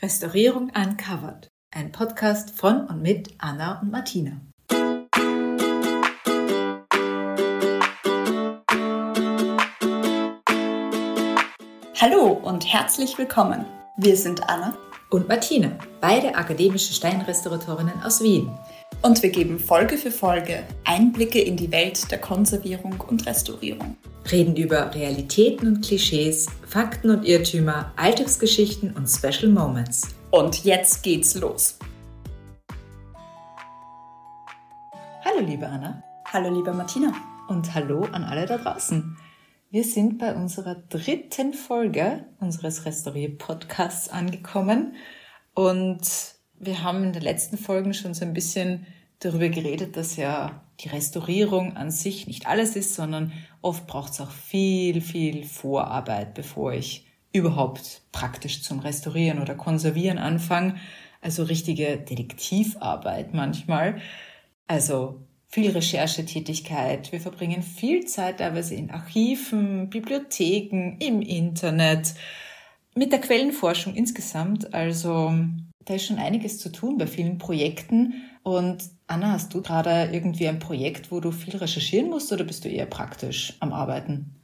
Restaurierung Uncovered, ein Podcast von und mit Anna und Martina. Hallo und herzlich willkommen. Wir sind Anna und Martina, beide akademische Steinrestauratorinnen aus Wien. Und wir geben Folge für Folge Einblicke in die Welt der Konservierung und Restaurierung. Reden über Realitäten und Klischees, Fakten und Irrtümer, Alltagsgeschichten und Special Moments. Und jetzt geht's los. Hallo liebe Anna. Hallo liebe Martina. Und hallo an alle da draußen. Wir sind bei unserer dritten Folge unseres Restaurier-Podcasts angekommen und wir haben in den letzten Folgen schon so ein bisschen darüber geredet, dass ja die Restaurierung an sich nicht alles ist, sondern oft braucht es auch viel, viel Vorarbeit, bevor ich überhaupt praktisch zum Restaurieren oder Konservieren anfange. Also richtige Detektivarbeit manchmal. Also viel Recherchetätigkeit. Wir verbringen viel Zeit teilweise in Archiven, Bibliotheken, im Internet, mit der Quellenforschung insgesamt. Also da ist schon einiges zu tun bei vielen Projekten. Und Anna, hast du gerade irgendwie ein Projekt, wo du viel recherchieren musst oder bist du eher praktisch am Arbeiten?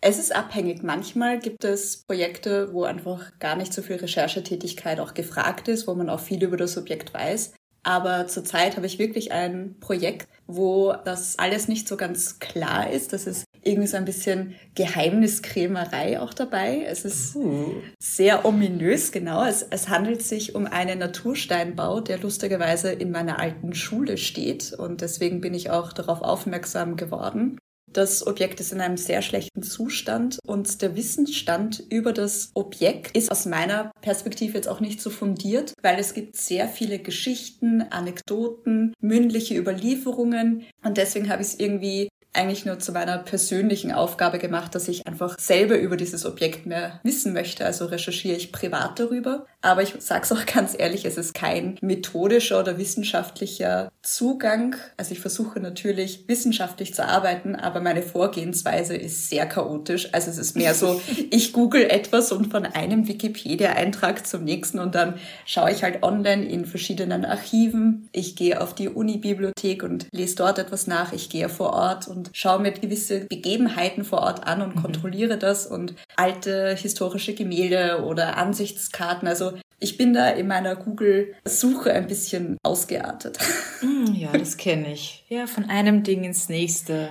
Es ist abhängig. Manchmal gibt es Projekte, wo einfach gar nicht so viel Recherchetätigkeit auch gefragt ist, wo man auch viel über das Objekt weiß. Aber zurzeit habe ich wirklich ein Projekt, wo das alles nicht so ganz klar ist. Das ist irgendwie so ein bisschen Geheimniskrämerei auch dabei. Es ist uh. sehr ominös, genau. Es, es handelt sich um einen Natursteinbau, der lustigerweise in meiner alten Schule steht. Und deswegen bin ich auch darauf aufmerksam geworden. Das Objekt ist in einem sehr schlechten Zustand und der Wissensstand über das Objekt ist aus meiner Perspektive jetzt auch nicht so fundiert, weil es gibt sehr viele Geschichten, Anekdoten, mündliche Überlieferungen und deswegen habe ich es irgendwie eigentlich nur zu meiner persönlichen Aufgabe gemacht, dass ich einfach selber über dieses Objekt mehr wissen möchte. Also recherchiere ich privat darüber. Aber ich sage es auch ganz ehrlich, es ist kein methodischer oder wissenschaftlicher Zugang. Also ich versuche natürlich wissenschaftlich zu arbeiten, aber meine Vorgehensweise ist sehr chaotisch. Also es ist mehr so, ich google etwas und von einem Wikipedia-Eintrag zum nächsten und dann schaue ich halt online in verschiedenen Archiven. Ich gehe auf die Uni-Bibliothek und lese dort etwas nach. Ich gehe vor Ort und schaue mir gewisse Begebenheiten vor Ort an und mhm. kontrolliere das und alte historische Gemälde oder Ansichtskarten. Also ich bin da in meiner Google-Suche ein bisschen ausgeartet. Mm, ja, das kenne ich. Ja, von einem Ding ins nächste.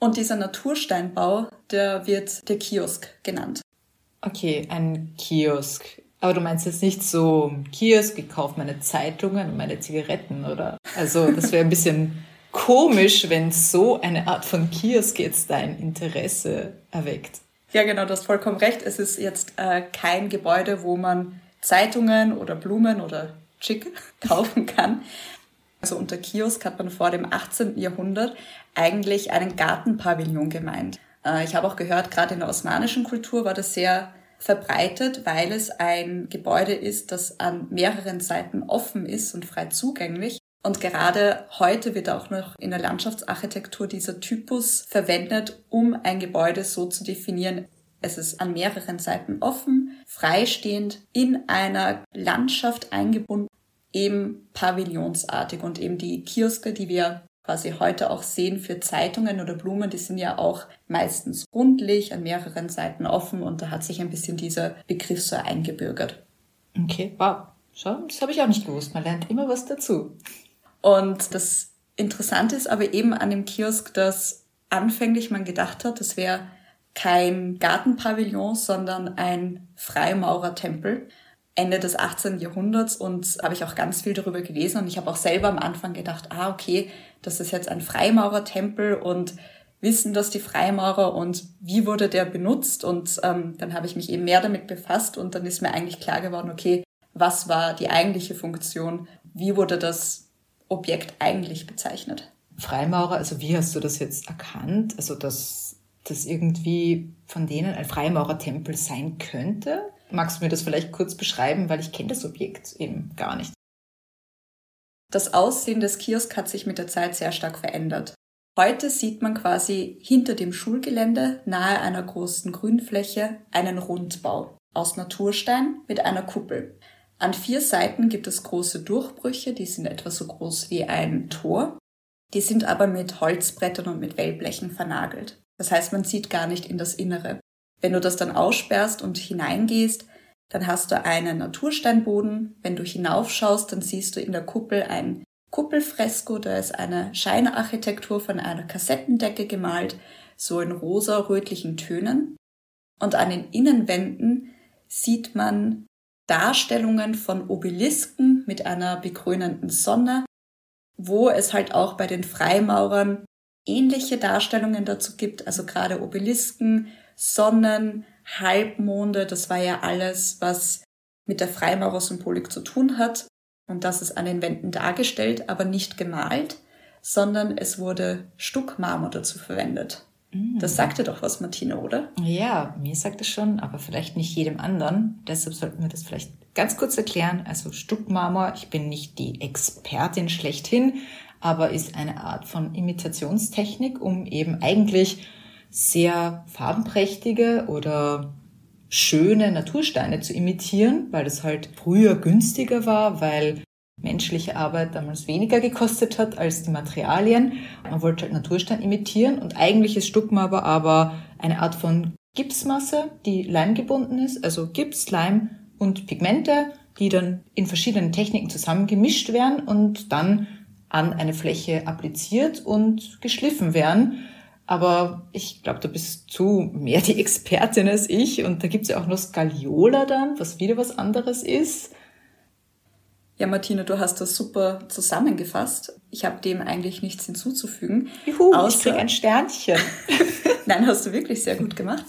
Und dieser Natursteinbau, der wird der Kiosk genannt. Okay, ein Kiosk. Aber du meinst jetzt nicht so Kiosk, ich kaufe meine Zeitungen und meine Zigaretten, oder? Also das wäre ein bisschen komisch, wenn so eine Art von Kiosk jetzt dein Interesse erweckt. Ja, genau, du hast vollkommen recht. Es ist jetzt äh, kein Gebäude, wo man Zeitungen oder Blumen oder Chick kaufen kann. Also unter Kiosk hat man vor dem 18. Jahrhundert eigentlich einen Gartenpavillon gemeint. Äh, ich habe auch gehört, gerade in der osmanischen Kultur war das sehr verbreitet, weil es ein Gebäude ist, das an mehreren Seiten offen ist und frei zugänglich. Und gerade heute wird auch noch in der Landschaftsarchitektur dieser Typus verwendet, um ein Gebäude so zu definieren. Es ist an mehreren Seiten offen, freistehend, in einer Landschaft eingebunden, eben pavillonsartig. Und eben die Kioske, die wir quasi heute auch sehen für Zeitungen oder Blumen, die sind ja auch meistens rundlich, an mehreren Seiten offen und da hat sich ein bisschen dieser Begriff so eingebürgert. Okay, wow. Schau, das habe ich auch nicht gewusst. Man lernt immer was dazu. Und das Interessante ist aber eben an dem Kiosk, dass anfänglich man gedacht hat, es wäre kein Gartenpavillon, sondern ein Freimaurertempel. Ende des 18. Jahrhunderts und habe ich auch ganz viel darüber gelesen und ich habe auch selber am Anfang gedacht, ah okay, das ist jetzt ein Freimaurertempel und wissen das die Freimaurer und wie wurde der benutzt und ähm, dann habe ich mich eben mehr damit befasst und dann ist mir eigentlich klar geworden, okay, was war die eigentliche Funktion, wie wurde das Objekt eigentlich bezeichnet. Freimaurer, also wie hast du das jetzt erkannt? Also dass das irgendwie von denen ein Freimaurertempel sein könnte? Magst du mir das vielleicht kurz beschreiben, weil ich kenne das Objekt eben gar nicht. Das Aussehen des Kiosk hat sich mit der Zeit sehr stark verändert. Heute sieht man quasi hinter dem Schulgelände nahe einer großen Grünfläche einen Rundbau aus Naturstein mit einer Kuppel. An vier Seiten gibt es große Durchbrüche, die sind etwa so groß wie ein Tor. Die sind aber mit Holzbrettern und mit Wellblechen vernagelt. Das heißt, man sieht gar nicht in das Innere. Wenn du das dann aussperrst und hineingehst, dann hast du einen Natursteinboden. Wenn du hinaufschaust, dann siehst du in der Kuppel ein Kuppelfresko, da ist eine Scheinarchitektur von einer Kassettendecke gemalt, so in rosa-rötlichen Tönen. Und an den Innenwänden sieht man Darstellungen von Obelisken mit einer bekrönenden Sonne, wo es halt auch bei den Freimaurern ähnliche Darstellungen dazu gibt, also gerade Obelisken, Sonnen, Halbmonde, das war ja alles, was mit der Freimaurer-Symbolik zu tun hat. Und das ist an den Wänden dargestellt, aber nicht gemalt, sondern es wurde Stuckmarmor dazu verwendet. Mm. Das sagte doch was, Martina, oder? Ja, mir sagt es schon, aber vielleicht nicht jedem anderen. Deshalb sollten wir das vielleicht ganz kurz erklären. Also Stuckmarmor, ich bin nicht die Expertin schlechthin, aber ist eine Art von Imitationstechnik, um eben eigentlich sehr farbenprächtige oder schöne Natursteine zu imitieren, weil es halt früher günstiger war, weil menschliche Arbeit damals weniger gekostet hat als die Materialien. Man wollte halt Naturstein imitieren und eigentlich ist Stuckmarmor aber eine Art von Gipsmasse, die leimgebunden ist, also Gips, Leim und Pigmente, die dann in verschiedenen Techniken zusammengemischt werden und dann an eine Fläche appliziert und geschliffen werden. Aber ich glaube, da bist du mehr die Expertin als ich. Und da gibt's ja auch noch Skaliola dann, was wieder was anderes ist. Ja, Martina, du hast das super zusammengefasst. Ich habe dem eigentlich nichts hinzuzufügen. Juhu, außer... ich krieg ein Sternchen. Nein, hast du wirklich sehr gut gemacht.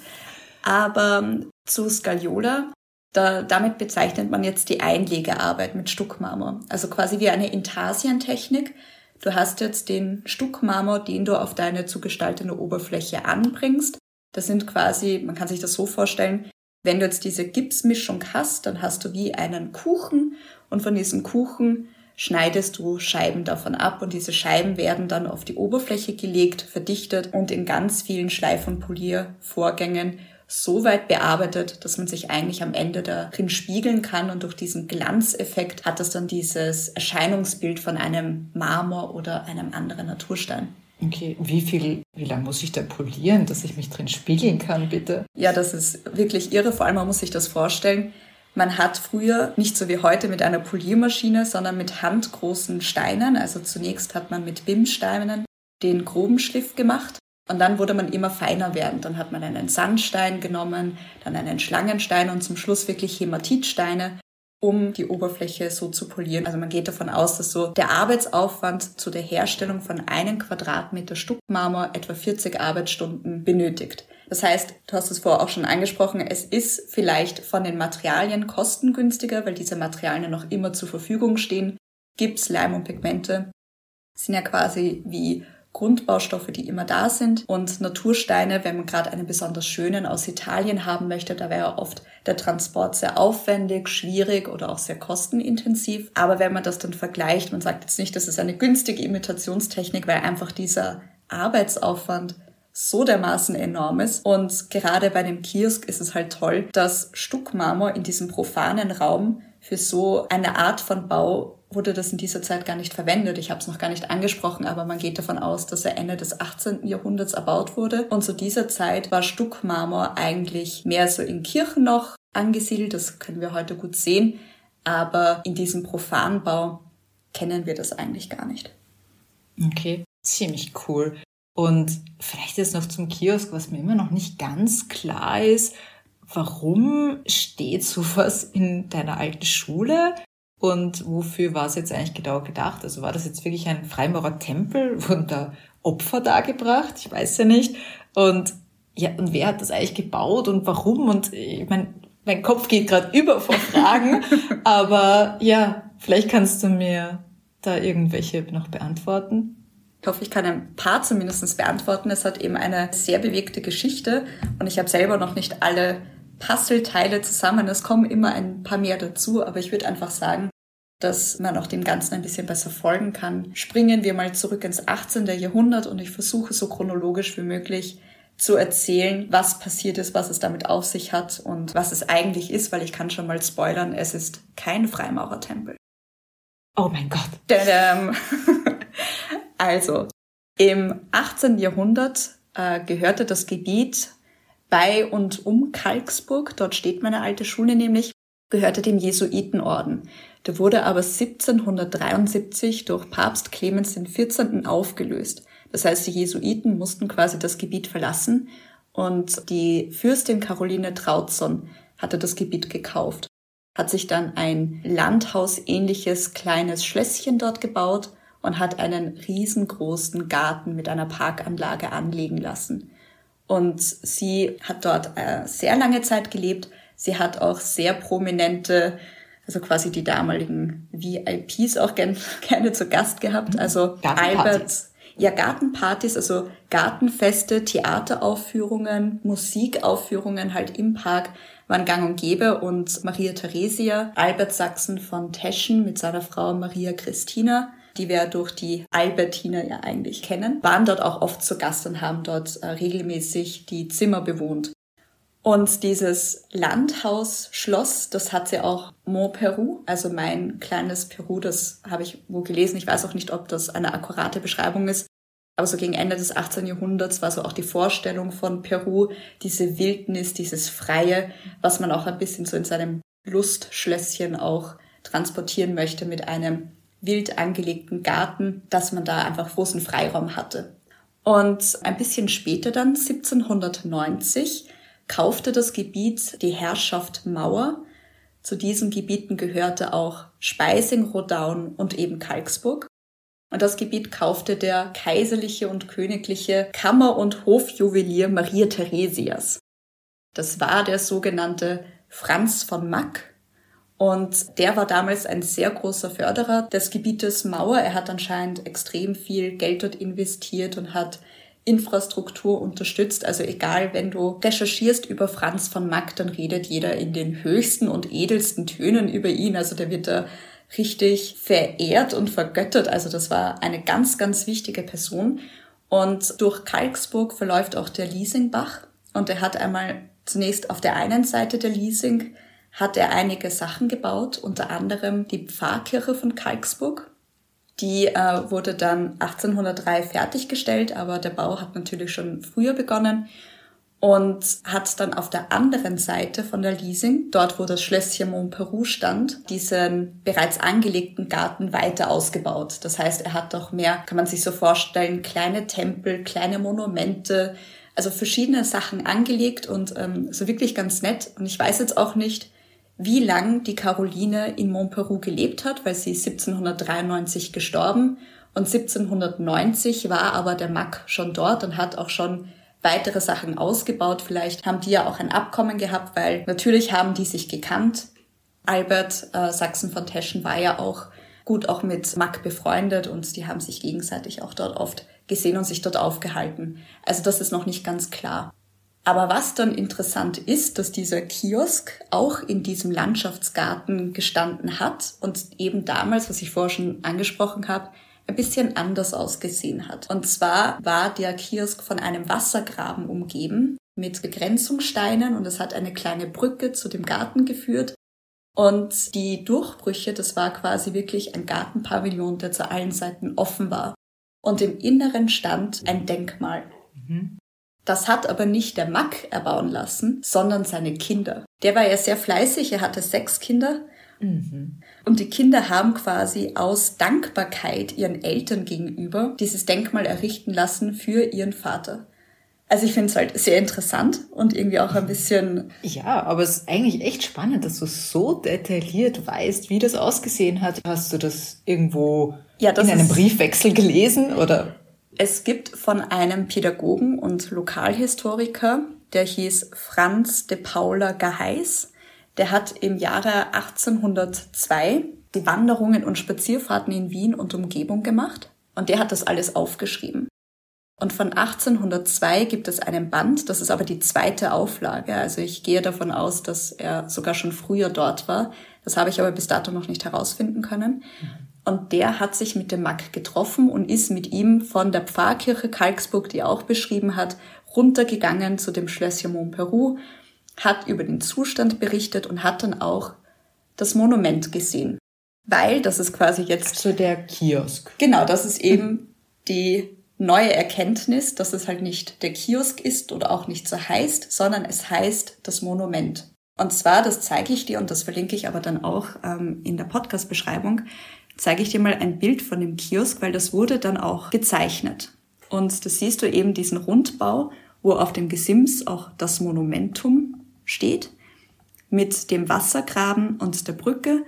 Aber ähm, zu Skaliola, da, damit bezeichnet man jetzt die Einlegearbeit mit Stuckmarmor. Also quasi wie eine Intarsientechnik. Du hast jetzt den Stuckmarmor, den du auf deine zugestaltete Oberfläche anbringst. Das sind quasi, man kann sich das so vorstellen, wenn du jetzt diese Gipsmischung hast, dann hast du wie einen Kuchen und von diesem Kuchen schneidest du Scheiben davon ab und diese Scheiben werden dann auf die Oberfläche gelegt, verdichtet und in ganz vielen Schleif- und Poliervorgängen so weit bearbeitet, dass man sich eigentlich am Ende darin spiegeln kann und durch diesen Glanzeffekt hat es dann dieses Erscheinungsbild von einem Marmor oder einem anderen Naturstein. Okay, wie viel, wie lange muss ich da polieren, dass ich mich drin spiegeln kann, bitte? Ja, das ist wirklich irre. Vor allem, man muss sich das vorstellen. Man hat früher nicht so wie heute mit einer Poliermaschine, sondern mit handgroßen Steinen. Also zunächst hat man mit BIM-Steinen den groben Schliff gemacht und dann wurde man immer feiner werden. Dann hat man einen Sandstein genommen, dann einen Schlangenstein und zum Schluss wirklich Hämatitsteine, um die Oberfläche so zu polieren. Also man geht davon aus, dass so der Arbeitsaufwand zu der Herstellung von einem Quadratmeter Stuckmarmor etwa 40 Arbeitsstunden benötigt. Das heißt, du hast es vorher auch schon angesprochen, es ist vielleicht von den Materialien kostengünstiger, weil diese Materialien noch immer zur Verfügung stehen. Gips, Leim und Pigmente sind ja quasi wie Grundbaustoffe, die immer da sind. Und Natursteine, wenn man gerade einen besonders schönen aus Italien haben möchte, da wäre oft der Transport sehr aufwendig, schwierig oder auch sehr kostenintensiv. Aber wenn man das dann vergleicht, man sagt jetzt nicht, das ist eine günstige Imitationstechnik, weil einfach dieser Arbeitsaufwand so dermaßen enorm ist. Und gerade bei dem Kiosk ist es halt toll, dass Stuckmarmor in diesem profanen Raum für so eine Art von Bau wurde das in dieser Zeit gar nicht verwendet. Ich habe es noch gar nicht angesprochen, aber man geht davon aus, dass er Ende des 18. Jahrhunderts erbaut wurde. Und zu dieser Zeit war Stuckmarmor eigentlich mehr so in Kirchen noch angesiedelt. Das können wir heute gut sehen. Aber in diesem Profanbau kennen wir das eigentlich gar nicht. Okay, ziemlich cool. Und vielleicht ist noch zum Kiosk, was mir immer noch nicht ganz klar ist. Warum steht sowas in deiner alten Schule? Und wofür war es jetzt eigentlich genau gedacht? Also war das jetzt wirklich ein Freimaurer Tempel? Wurden da Opfer dargebracht? Ich weiß ja nicht. Und ja, und wer hat das eigentlich gebaut und warum? Und ich meine, mein Kopf geht gerade über vor Fragen. aber ja, vielleicht kannst du mir da irgendwelche noch beantworten. Ich hoffe, ich kann ein paar zumindest beantworten. Es hat eben eine sehr bewegte Geschichte und ich habe selber noch nicht alle Puzzleteile zusammen. Es kommen immer ein paar mehr dazu, aber ich würde einfach sagen, dass man auch dem Ganzen ein bisschen besser folgen kann. Springen wir mal zurück ins 18. Jahrhundert und ich versuche so chronologisch wie möglich zu erzählen, was passiert ist, was es damit auf sich hat und was es eigentlich ist, weil ich kann schon mal spoilern, es ist kein Freimaurertempel. Oh mein Gott. Also, im 18. Jahrhundert äh, gehörte das Gebiet bei und um Kalksburg, dort steht meine alte Schule nämlich, gehörte dem Jesuitenorden. Der wurde aber 1773 durch Papst Clemens XIV. aufgelöst. Das heißt, die Jesuiten mussten quasi das Gebiet verlassen und die Fürstin Caroline Trautson hatte das Gebiet gekauft, hat sich dann ein landhausähnliches kleines Schlösschen dort gebaut und hat einen riesengroßen Garten mit einer Parkanlage anlegen lassen. Und sie hat dort äh, sehr lange Zeit gelebt. Sie hat auch sehr prominente, also quasi die damaligen VIPs auch gern, gerne zu Gast gehabt. Also Albert, ja, Gartenpartys, also Gartenfeste, Theateraufführungen, Musikaufführungen halt im Park waren gang und gäbe und Maria Theresia, Albert Sachsen von Teschen mit seiner Frau Maria Christina die wir durch die Albertiner ja eigentlich kennen, waren dort auch oft zu Gast und haben dort äh, regelmäßig die Zimmer bewohnt. Und dieses Landhaus-Schloss, das hat sie auch Mont Peru, also mein kleines Peru, das habe ich wo gelesen. Ich weiß auch nicht, ob das eine akkurate Beschreibung ist. Aber so gegen Ende des 18. Jahrhunderts war so auch die Vorstellung von Peru, diese Wildnis, dieses Freie, was man auch ein bisschen so in seinem Lustschlösschen auch transportieren möchte mit einem wild angelegten Garten, dass man da einfach großen Freiraum hatte. Und ein bisschen später dann, 1790, kaufte das Gebiet die Herrschaft Mauer. Zu diesen Gebieten gehörte auch Speising, Rodaun und eben Kalksburg. Und das Gebiet kaufte der kaiserliche und königliche Kammer- und Hofjuwelier Maria Theresias. Das war der sogenannte Franz von Mack, und der war damals ein sehr großer Förderer des Gebietes Mauer. Er hat anscheinend extrem viel Geld dort investiert und hat Infrastruktur unterstützt. Also egal, wenn du recherchierst über Franz von Mack, dann redet jeder in den höchsten und edelsten Tönen über ihn. Also der wird da richtig verehrt und vergöttert. Also das war eine ganz, ganz wichtige Person. Und durch Kalksburg verläuft auch der Liesingbach. Und er hat einmal zunächst auf der einen Seite der Liesing hat er einige Sachen gebaut, unter anderem die Pfarrkirche von Kalksburg. Die äh, wurde dann 1803 fertiggestellt, aber der Bau hat natürlich schon früher begonnen und hat dann auf der anderen Seite von der Liesing, dort wo das Schlösschen Montperu stand, diesen bereits angelegten Garten weiter ausgebaut. Das heißt, er hat auch mehr, kann man sich so vorstellen, kleine Tempel, kleine Monumente, also verschiedene Sachen angelegt und ähm, so wirklich ganz nett. Und ich weiß jetzt auch nicht, wie lang die Caroline in Montperu gelebt hat, weil sie 1793 gestorben und 1790 war aber der Mack schon dort und hat auch schon weitere Sachen ausgebaut. Vielleicht haben die ja auch ein Abkommen gehabt, weil natürlich haben die sich gekannt. Albert äh, Sachsen von Teschen war ja auch gut auch mit Mack befreundet und die haben sich gegenseitig auch dort oft gesehen und sich dort aufgehalten. Also das ist noch nicht ganz klar. Aber was dann interessant ist, dass dieser Kiosk auch in diesem Landschaftsgarten gestanden hat und eben damals, was ich vorher schon angesprochen habe, ein bisschen anders ausgesehen hat. Und zwar war der Kiosk von einem Wassergraben umgeben mit Begrenzungssteinen und es hat eine kleine Brücke zu dem Garten geführt. Und die Durchbrüche, das war quasi wirklich ein Gartenpavillon, der zu allen Seiten offen war. Und im Inneren stand ein Denkmal. Mhm. Das hat aber nicht der Mack erbauen lassen, sondern seine Kinder. Der war ja sehr fleißig, er hatte sechs Kinder. Mhm. Und die Kinder haben quasi aus Dankbarkeit ihren Eltern gegenüber dieses Denkmal errichten lassen für ihren Vater. Also ich finde es halt sehr interessant und irgendwie auch ein bisschen. Ja, aber es ist eigentlich echt spannend, dass du so detailliert weißt, wie das ausgesehen hat. Hast du das irgendwo ja, das in einem Briefwechsel gelesen oder? Es gibt von einem Pädagogen und Lokalhistoriker, der hieß Franz de Paula Geheiß, der hat im Jahre 1802 die Wanderungen und Spazierfahrten in Wien und Umgebung gemacht und der hat das alles aufgeschrieben. Und von 1802 gibt es einen Band, das ist aber die zweite Auflage. Also ich gehe davon aus, dass er sogar schon früher dort war. Das habe ich aber bis dato noch nicht herausfinden können. Und der hat sich mit dem Mack getroffen und ist mit ihm von der Pfarrkirche Kalksburg, die er auch beschrieben hat, runtergegangen zu dem Schlösschen Montperu, hat über den Zustand berichtet und hat dann auch das Monument gesehen. Weil, das ist quasi jetzt. So der Kiosk. Genau, das ist eben die neue Erkenntnis, dass es halt nicht der Kiosk ist oder auch nicht so heißt, sondern es heißt das Monument. Und zwar, das zeige ich dir und das verlinke ich aber dann auch ähm, in der Podcast-Beschreibung, zeige ich dir mal ein Bild von dem Kiosk, weil das wurde dann auch gezeichnet. Und da siehst du eben diesen Rundbau, wo auf dem Gesims auch das Monumentum steht, mit dem Wassergraben und der Brücke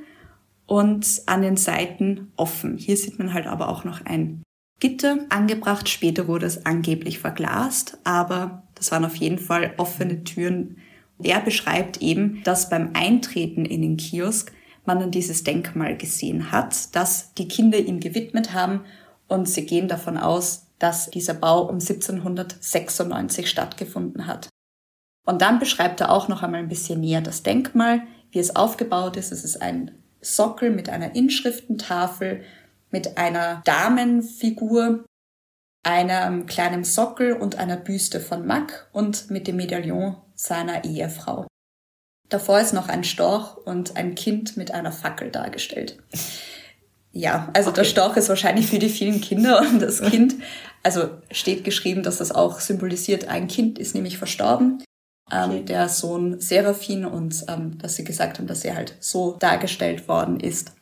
und an den Seiten offen. Hier sieht man halt aber auch noch ein Gitter angebracht. Später wurde es angeblich verglast, aber das waren auf jeden Fall offene Türen. Er beschreibt eben, dass beim Eintreten in den Kiosk man dann dieses Denkmal gesehen hat, das die Kinder ihm gewidmet haben und sie gehen davon aus, dass dieser Bau um 1796 stattgefunden hat. Und dann beschreibt er auch noch einmal ein bisschen näher das Denkmal, wie es aufgebaut ist. Es ist ein Sockel mit einer Inschriftentafel, mit einer Damenfigur, einem kleinen Sockel und einer Büste von Mack und mit dem Medaillon seiner Ehefrau. Davor ist noch ein Storch und ein Kind mit einer Fackel dargestellt. Ja, also okay. der Storch ist wahrscheinlich für die vielen Kinder und das Kind, also steht geschrieben, dass das auch symbolisiert, ein Kind ist nämlich verstorben. Ähm, okay. der Sohn Seraphin und ähm, dass sie gesagt haben, dass er halt so dargestellt worden ist.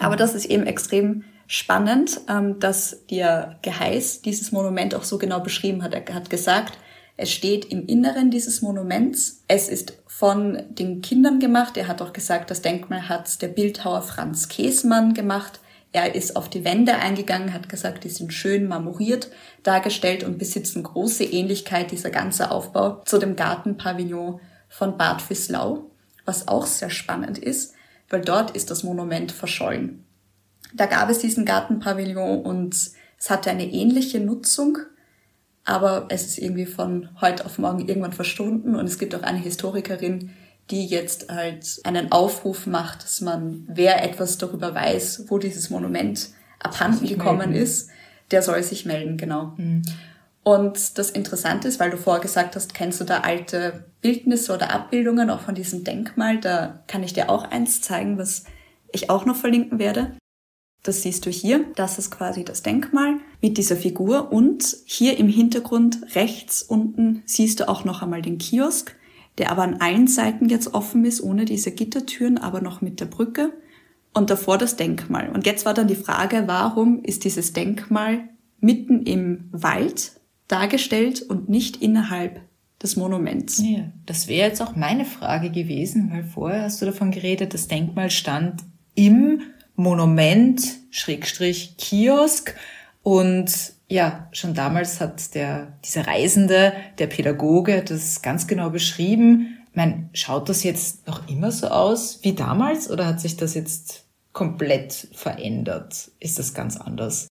Aber das ist eben extrem spannend, ähm, dass der Geheiß dieses Monument auch so genau beschrieben hat. Er hat gesagt, es steht im Inneren dieses Monuments. Es ist von den Kindern gemacht. Er hat auch gesagt, das Denkmal hat der Bildhauer Franz Käsmann gemacht. Er ist auf die Wände eingegangen, hat gesagt, die sind schön marmoriert dargestellt und besitzen große Ähnlichkeit, dieser ganze Aufbau, zu dem Gartenpavillon von Bad Füßlau, was auch sehr spannend ist, weil dort ist das Monument verschollen. Da gab es diesen Gartenpavillon und es hatte eine ähnliche Nutzung, aber es ist irgendwie von heute auf morgen irgendwann verschwunden und es gibt auch eine Historikerin, die jetzt halt einen Aufruf macht, dass man, wer etwas darüber weiß, wo dieses Monument abhanden gekommen melden. ist, der soll sich melden, genau. Mhm. Und das Interessante ist, weil du vorher gesagt hast, kennst du da alte Bildnisse oder Abbildungen auch von diesem Denkmal, da kann ich dir auch eins zeigen, was ich auch noch verlinken werde. Das siehst du hier. Das ist quasi das Denkmal mit dieser Figur. Und hier im Hintergrund rechts unten siehst du auch noch einmal den Kiosk der aber an allen Seiten jetzt offen ist, ohne diese Gittertüren, aber noch mit der Brücke. Und davor das Denkmal. Und jetzt war dann die Frage, warum ist dieses Denkmal mitten im Wald dargestellt und nicht innerhalb des Monuments? Ja, das wäre jetzt auch meine Frage gewesen, weil vorher hast du davon geredet, das Denkmal stand im Monument, Schrägstrich, Kiosk und ja, schon damals hat der, dieser Reisende, der Pädagoge, das ganz genau beschrieben. Ich meine, schaut das jetzt noch immer so aus wie damals oder hat sich das jetzt komplett verändert? Ist das ganz anders?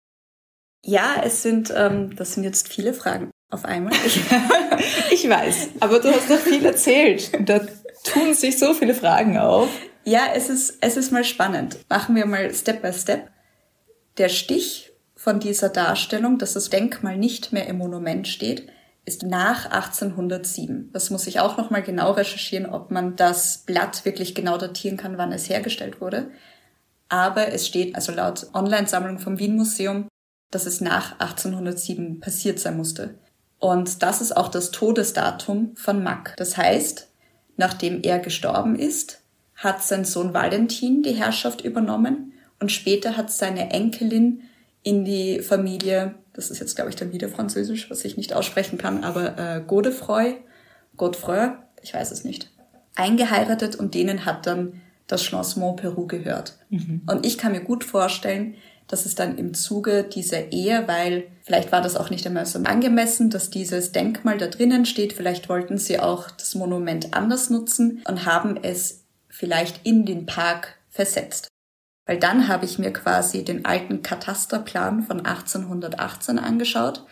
Ja, es sind, ähm, das sind jetzt viele Fragen auf einmal. Ich, weiß, aber du hast noch viel erzählt. Da tun sich so viele Fragen auf. Ja, es ist, es ist mal spannend. Machen wir mal Step by Step. Der Stich von dieser Darstellung, dass das Denkmal nicht mehr im Monument steht, ist nach 1807. Das muss ich auch nochmal genau recherchieren, ob man das Blatt wirklich genau datieren kann, wann es hergestellt wurde. Aber es steht also laut Online-Sammlung vom Wien Museum, dass es nach 1807 passiert sein musste. Und das ist auch das Todesdatum von Mack. Das heißt, nachdem er gestorben ist, hat sein Sohn Valentin die Herrschaft übernommen und später hat seine Enkelin in die Familie, das ist jetzt glaube ich dann wieder Französisch, was ich nicht aussprechen kann, aber äh, Godefroy, Godefroy, ich weiß es nicht, eingeheiratet und denen hat dann das Schloss Montperu gehört. Mhm. Und ich kann mir gut vorstellen, dass es dann im Zuge dieser Ehe, weil vielleicht war das auch nicht einmal so angemessen, dass dieses Denkmal da drinnen steht, vielleicht wollten sie auch das Monument anders nutzen und haben es vielleicht in den Park versetzt. Weil dann habe ich mir quasi den alten Katasterplan von 1818 angeschaut,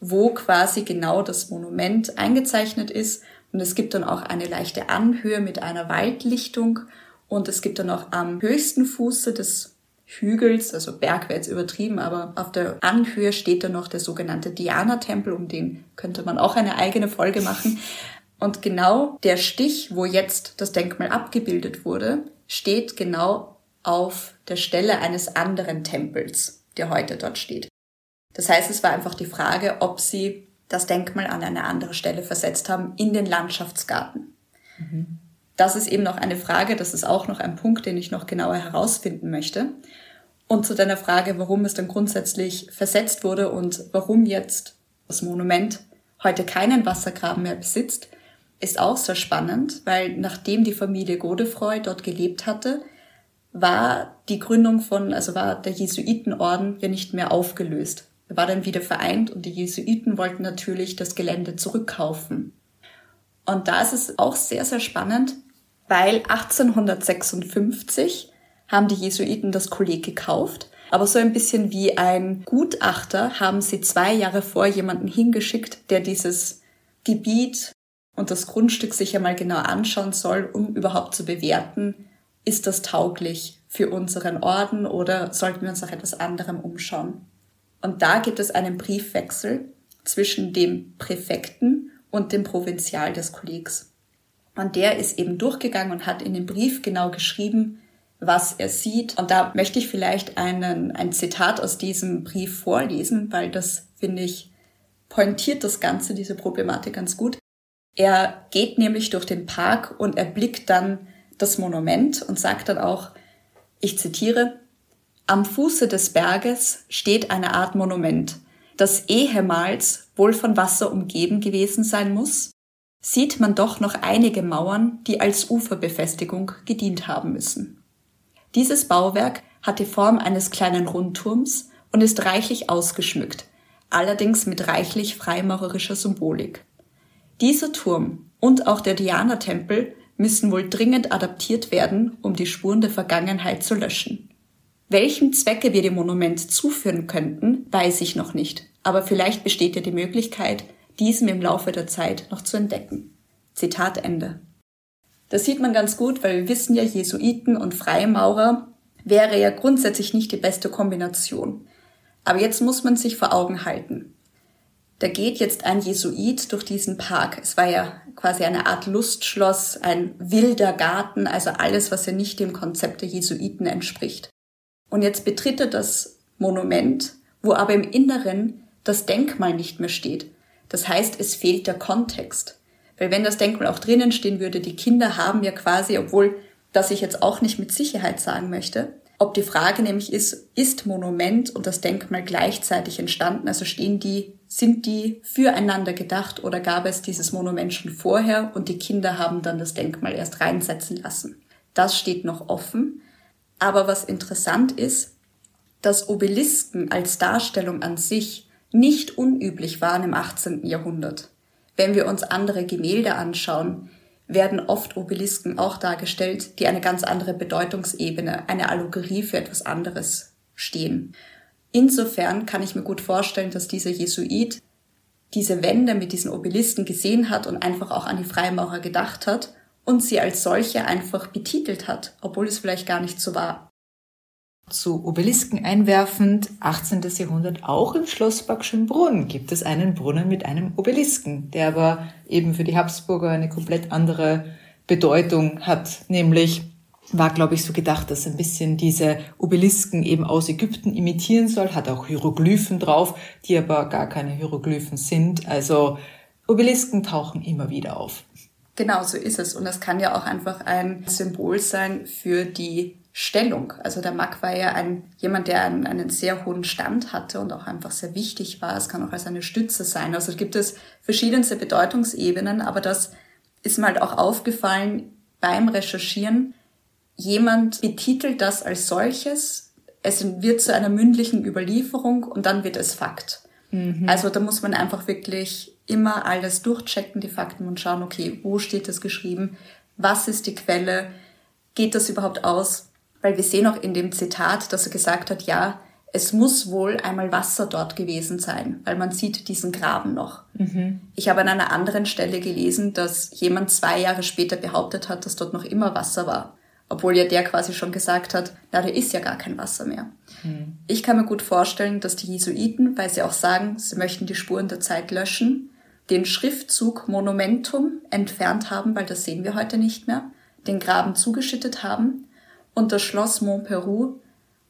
wo quasi genau das Monument eingezeichnet ist. Und es gibt dann auch eine leichte Anhöhe mit einer Waldlichtung. Und es gibt dann auch am höchsten Fuße des Hügels, also Berg wäre jetzt übertrieben, aber auf der Anhöhe steht da noch der sogenannte Diana-Tempel, um den könnte man auch eine eigene Folge machen. Und genau der Stich, wo jetzt das Denkmal abgebildet wurde, steht genau auf der Stelle eines anderen Tempels, der heute dort steht. Das heißt, es war einfach die Frage, ob sie das Denkmal an eine andere Stelle versetzt haben in den Landschaftsgarten. Mhm. Das ist eben noch eine Frage, das ist auch noch ein Punkt, den ich noch genauer herausfinden möchte. Und zu deiner Frage, warum es dann grundsätzlich versetzt wurde und warum jetzt das Monument heute keinen Wassergraben mehr besitzt, ist auch sehr spannend, weil nachdem die Familie Godefroy dort gelebt hatte, war die Gründung von, also war der Jesuitenorden ja nicht mehr aufgelöst. Er war dann wieder vereint und die Jesuiten wollten natürlich das Gelände zurückkaufen. Und da ist es auch sehr, sehr spannend, weil 1856 haben die Jesuiten das Kolleg gekauft, aber so ein bisschen wie ein Gutachter haben sie zwei Jahre vor jemanden hingeschickt, der dieses Gebiet und das Grundstück sich einmal genau anschauen soll, um überhaupt zu bewerten, ist das tauglich für unseren Orden oder sollten wir uns nach etwas anderem umschauen. Und da gibt es einen Briefwechsel zwischen dem Präfekten und dem Provinzial des Kollegs. Und der ist eben durchgegangen und hat in dem Brief genau geschrieben, was er sieht. Und da möchte ich vielleicht einen, ein Zitat aus diesem Brief vorlesen, weil das, finde ich, pointiert das Ganze, diese Problematik ganz gut. Er geht nämlich durch den Park und erblickt dann das Monument und sagt dann auch, ich zitiere, am Fuße des Berges steht eine Art Monument, das ehemals wohl von Wasser umgeben gewesen sein muss, sieht man doch noch einige Mauern, die als Uferbefestigung gedient haben müssen. Dieses Bauwerk hat die Form eines kleinen Rundturms und ist reichlich ausgeschmückt, allerdings mit reichlich freimaurerischer Symbolik. Dieser Turm und auch der Diana-Tempel müssen wohl dringend adaptiert werden, um die Spuren der Vergangenheit zu löschen. Welchem Zwecke wir dem Monument zuführen könnten, weiß ich noch nicht, aber vielleicht besteht ja die Möglichkeit, diesem im Laufe der Zeit noch zu entdecken. Zitat Ende. Das sieht man ganz gut, weil wir wissen ja, Jesuiten und Freimaurer wäre ja grundsätzlich nicht die beste Kombination. Aber jetzt muss man sich vor Augen halten. Da geht jetzt ein Jesuit durch diesen Park. Es war ja quasi eine Art Lustschloss, ein wilder Garten, also alles, was ja nicht dem Konzept der Jesuiten entspricht. Und jetzt betritt er das Monument, wo aber im Inneren das Denkmal nicht mehr steht. Das heißt, es fehlt der Kontext. Weil wenn das Denkmal auch drinnen stehen würde, die Kinder haben ja quasi, obwohl das ich jetzt auch nicht mit Sicherheit sagen möchte, ob die Frage nämlich ist, ist Monument und das Denkmal gleichzeitig entstanden? Also stehen die, sind die füreinander gedacht oder gab es dieses Monument schon vorher und die Kinder haben dann das Denkmal erst reinsetzen lassen? Das steht noch offen. Aber was interessant ist, dass Obelisken als Darstellung an sich nicht unüblich waren im 18. Jahrhundert. Wenn wir uns andere Gemälde anschauen, werden oft Obelisken auch dargestellt, die eine ganz andere Bedeutungsebene, eine Allegorie für etwas anderes stehen. Insofern kann ich mir gut vorstellen, dass dieser Jesuit diese Wände mit diesen Obelisken gesehen hat und einfach auch an die Freimaurer gedacht hat und sie als solche einfach betitelt hat, obwohl es vielleicht gar nicht so war. Zu Obelisken einwerfend, 18. Jahrhundert auch im Schloss Schönbrunn gibt es einen Brunnen mit einem Obelisken, der aber eben für die Habsburger eine komplett andere Bedeutung hat, nämlich war, glaube ich, so gedacht, dass ein bisschen diese Obelisken eben aus Ägypten imitieren soll, hat auch Hieroglyphen drauf, die aber gar keine Hieroglyphen sind. Also Obelisken tauchen immer wieder auf. Genau, so ist es. Und das kann ja auch einfach ein Symbol sein für die Stellung. Also der Mack war ja ein, jemand, der einen, einen sehr hohen Stand hatte und auch einfach sehr wichtig war. Es kann auch als eine Stütze sein. Also gibt es verschiedenste Bedeutungsebenen, aber das ist mir halt auch aufgefallen beim Recherchieren. Jemand betitelt das als solches, es wird zu einer mündlichen Überlieferung und dann wird es Fakt. Mhm. Also da muss man einfach wirklich immer alles durchchecken, die Fakten und schauen, okay, wo steht das geschrieben? Was ist die Quelle? Geht das überhaupt aus? Weil wir sehen auch in dem Zitat, dass er gesagt hat, ja, es muss wohl einmal Wasser dort gewesen sein, weil man sieht diesen Graben noch. Mhm. Ich habe an einer anderen Stelle gelesen, dass jemand zwei Jahre später behauptet hat, dass dort noch immer Wasser war. Obwohl ja der quasi schon gesagt hat, na, da ist ja gar kein Wasser mehr. Mhm. Ich kann mir gut vorstellen, dass die Jesuiten, weil sie auch sagen, sie möchten die Spuren der Zeit löschen, den Schriftzug Monumentum entfernt haben, weil das sehen wir heute nicht mehr, den Graben zugeschüttet haben und das Schloss Montperu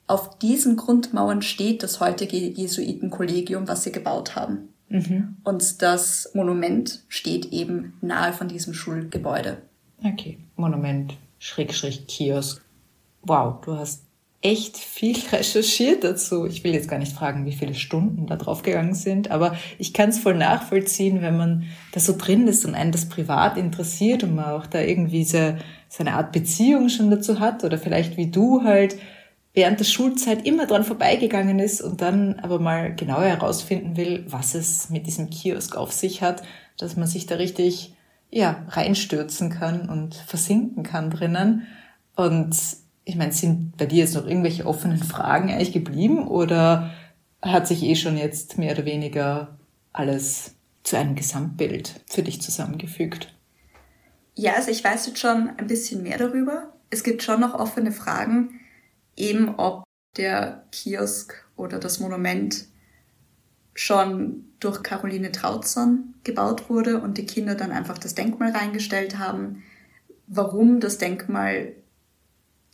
auf diesen Grundmauern steht das heutige Jesuitenkollegium, was sie gebaut haben. Mhm. Und das Monument steht eben nahe von diesem Schulgebäude. Okay, Monument, Schrägstrich, Kiosk. Wow, du hast echt viel recherchiert dazu. Ich will jetzt gar nicht fragen, wie viele Stunden da drauf gegangen sind, aber ich kann es voll nachvollziehen, wenn man da so drin ist und einen das privat interessiert und man auch da irgendwie so, so eine Art Beziehung schon dazu hat oder vielleicht wie du halt während der Schulzeit immer dran vorbeigegangen ist und dann aber mal genauer herausfinden will, was es mit diesem Kiosk auf sich hat, dass man sich da richtig ja, reinstürzen kann und versinken kann drinnen. Und ich meine, sind bei dir jetzt noch irgendwelche offenen Fragen eigentlich geblieben oder hat sich eh schon jetzt mehr oder weniger alles zu einem Gesamtbild für dich zusammengefügt? Ja, also ich weiß jetzt schon ein bisschen mehr darüber. Es gibt schon noch offene Fragen, eben ob der Kiosk oder das Monument schon durch Caroline Trautson gebaut wurde und die Kinder dann einfach das Denkmal reingestellt haben. Warum das Denkmal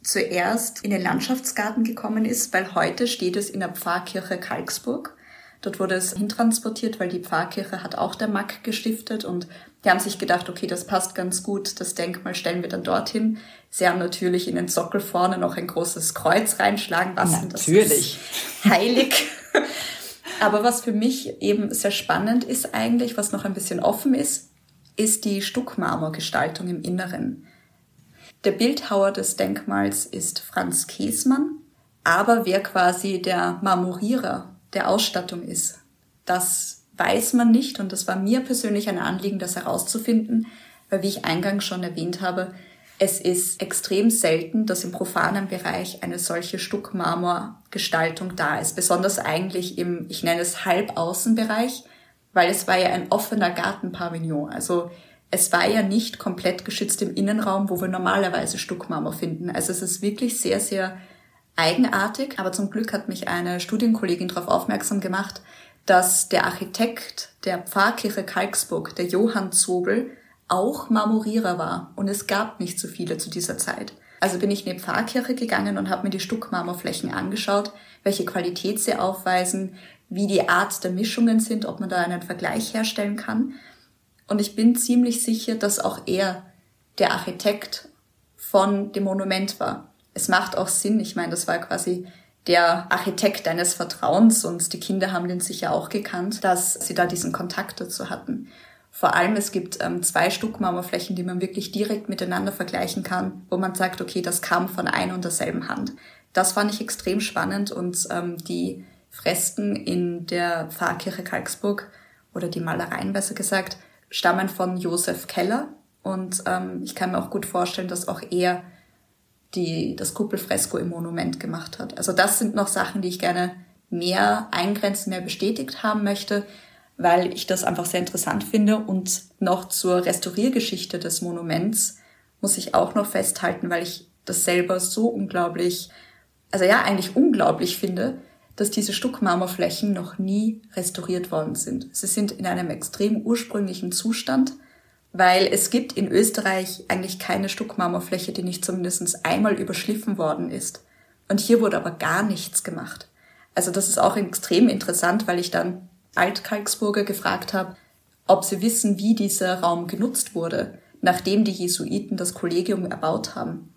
zuerst in den Landschaftsgarten gekommen ist, weil heute steht es in der Pfarrkirche Kalksburg. Dort wurde es hintransportiert, weil die Pfarrkirche hat auch der Mack gestiftet und die haben sich gedacht, okay, das passt ganz gut, das Denkmal stellen wir dann dorthin. Sie haben natürlich in den Sockel vorne noch ein großes Kreuz reinschlagen lassen. Natürlich. Das ist heilig. Aber was für mich eben sehr spannend ist eigentlich, was noch ein bisschen offen ist, ist die Stuckmarmorgestaltung im Inneren. Der Bildhauer des Denkmals ist Franz Käsmann, aber wer quasi der Marmorierer der Ausstattung ist, das weiß man nicht und das war mir persönlich ein Anliegen, das herauszufinden, weil wie ich eingangs schon erwähnt habe, es ist extrem selten, dass im profanen Bereich eine solche Stuckmarmorgestaltung da ist. Besonders eigentlich im, ich nenne es Halbaußenbereich, weil es war ja ein offener Gartenpavillon. Also es war ja nicht komplett geschützt im Innenraum, wo wir normalerweise Stuckmarmor finden. Also es ist wirklich sehr, sehr eigenartig. Aber zum Glück hat mich eine Studienkollegin darauf aufmerksam gemacht, dass der Architekt der Pfarrkirche Kalksburg, der Johann Zobel, auch Marmorierer war und es gab nicht so viele zu dieser Zeit. Also bin ich in die Pfarrkirche gegangen und habe mir die Stuckmarmorflächen angeschaut, welche Qualität sie aufweisen, wie die Art der Mischungen sind, ob man da einen Vergleich herstellen kann. Und ich bin ziemlich sicher, dass auch er der Architekt von dem Monument war. Es macht auch Sinn, ich meine, das war quasi der Architekt eines Vertrauens und die Kinder haben den sicher auch gekannt, dass sie da diesen Kontakt dazu hatten. Vor allem, es gibt ähm, zwei Stuckmarmorflächen, die man wirklich direkt miteinander vergleichen kann, wo man sagt, okay, das kam von einer und derselben Hand. Das fand ich extrem spannend und ähm, die Fresken in der Pfarrkirche Kalksburg oder die Malereien besser gesagt, stammen von Josef Keller und ähm, ich kann mir auch gut vorstellen, dass auch er die, das Kuppelfresko im Monument gemacht hat. Also das sind noch Sachen, die ich gerne mehr eingrenzen, mehr bestätigt haben möchte weil ich das einfach sehr interessant finde. Und noch zur Restauriergeschichte des Monuments muss ich auch noch festhalten, weil ich das selber so unglaublich, also ja, eigentlich unglaublich finde, dass diese Stuckmarmorflächen noch nie restauriert worden sind. Sie sind in einem extrem ursprünglichen Zustand, weil es gibt in Österreich eigentlich keine Stuckmarmorfläche, die nicht zumindest einmal überschliffen worden ist. Und hier wurde aber gar nichts gemacht. Also das ist auch extrem interessant, weil ich dann Altkalksburger gefragt habe, ob sie wissen, wie dieser Raum genutzt wurde, nachdem die Jesuiten das Kollegium erbaut haben.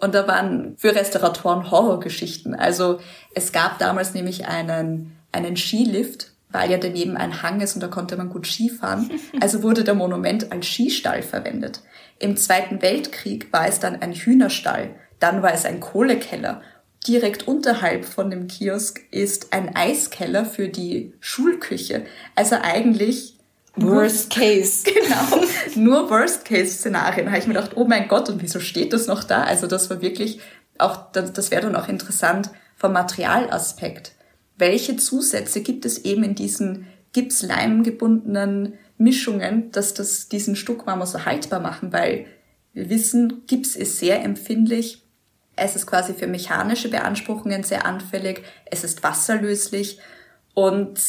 Und da waren für Restauratoren Horrorgeschichten. Also es gab damals nämlich einen, einen Skilift, weil ja daneben ein Hang ist und da konnte man gut Skifahren. Also wurde der Monument als Skistall verwendet. Im Zweiten Weltkrieg war es dann ein Hühnerstall, dann war es ein Kohlekeller direkt unterhalb von dem Kiosk ist ein Eiskeller für die Schulküche. Also eigentlich Worst Case. Genau. Nur Worst Case Szenarien. Da habe ich mir gedacht, oh mein Gott, und wieso steht das noch da? Also das war wirklich auch, das wäre dann auch interessant vom Materialaspekt. Welche Zusätze gibt es eben in diesen Gipsleim gebundenen Mischungen, dass das diesen Stuckmarmor so haltbar machen? Weil wir wissen, Gips ist sehr empfindlich Es ist quasi für mechanische Beanspruchungen sehr anfällig. Es ist wasserlöslich und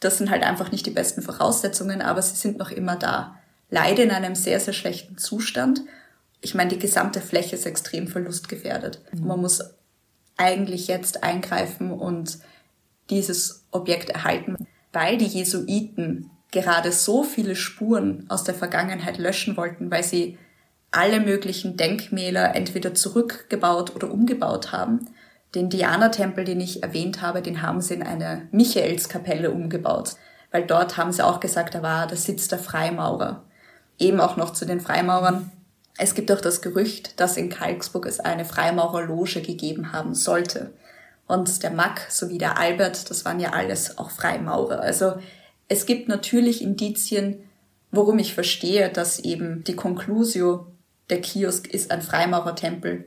das sind halt einfach nicht die besten Voraussetzungen, aber sie sind noch immer da. Leider in einem sehr, sehr schlechten Zustand. Ich meine, die gesamte Fläche ist extrem verlustgefährdet. Mhm. Man muss eigentlich jetzt eingreifen und dieses Objekt erhalten, weil die Jesuiten gerade so viele Spuren aus der Vergangenheit löschen wollten, weil sie alle möglichen Denkmäler entweder zurückgebaut oder umgebaut haben. Den Diana-Tempel, den ich erwähnt habe, den haben sie in eine Michaelskapelle umgebaut, weil dort haben sie auch gesagt, da war der Sitz der Freimaurer. Eben auch noch zu den Freimaurern. Es gibt auch das Gerücht, dass in Kalksburg es eine Freimaurerloge gegeben haben sollte. Und der Mack sowie der Albert, das waren ja alles auch Freimaurer. Also es gibt natürlich Indizien, worum ich verstehe, dass eben die Conclusio, der Kiosk ist ein Freimaurertempel.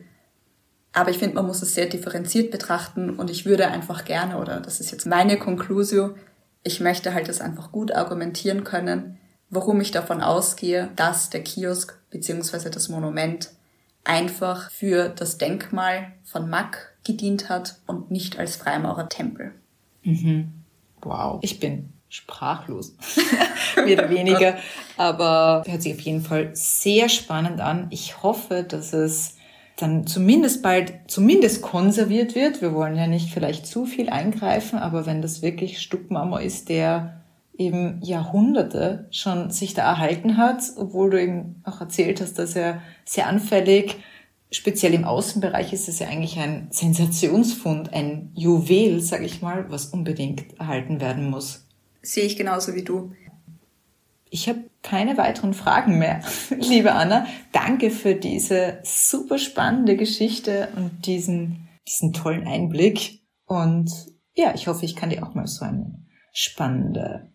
Aber ich finde, man muss es sehr differenziert betrachten und ich würde einfach gerne, oder das ist jetzt meine Conclusio, ich möchte halt das einfach gut argumentieren können, warum ich davon ausgehe, dass der Kiosk bzw. das Monument einfach für das Denkmal von Mack gedient hat und nicht als Freimaurertempel. Mhm. Wow. Ich bin sprachlos, mehr oder weniger. Aber hört sich auf jeden Fall sehr spannend an. Ich hoffe, dass es dann zumindest bald, zumindest konserviert wird. Wir wollen ja nicht vielleicht zu viel eingreifen, aber wenn das wirklich Stuckmarmor ist, der eben Jahrhunderte schon sich da erhalten hat, obwohl du eben auch erzählt hast, dass er sehr anfällig, speziell im Außenbereich ist es ja eigentlich ein Sensationsfund, ein Juwel, sag ich mal, was unbedingt erhalten werden muss. Sehe ich genauso wie du. Ich habe keine weiteren Fragen mehr, liebe Anna. Danke für diese super spannende Geschichte und diesen, diesen tollen Einblick. Und ja, ich hoffe, ich kann dir auch mal so eine spannende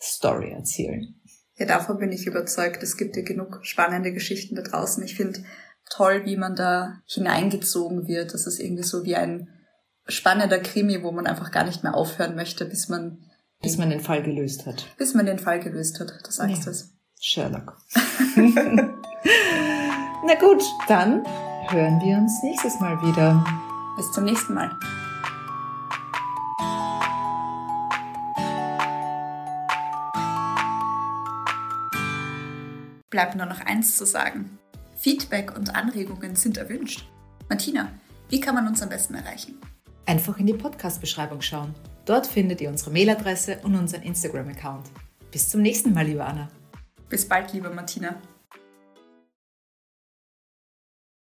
Story erzählen. Ja, davon bin ich überzeugt. Es gibt ja genug spannende Geschichten da draußen. Ich finde toll, wie man da hineingezogen wird. Das ist irgendwie so wie ein spannender Krimi, wo man einfach gar nicht mehr aufhören möchte, bis man bis man den Fall gelöst hat. Bis man den Fall gelöst hat, das heißt ja. es. Sherlock. Na gut, dann hören wir uns nächstes Mal wieder. Bis zum nächsten Mal. Bleibt nur noch eins zu sagen. Feedback und Anregungen sind erwünscht. Martina, wie kann man uns am besten erreichen? Einfach in die Podcast-Beschreibung schauen. Dort findet ihr unsere Mailadresse und unseren Instagram-Account. Bis zum nächsten Mal, liebe Anna. Bis bald, liebe Martina.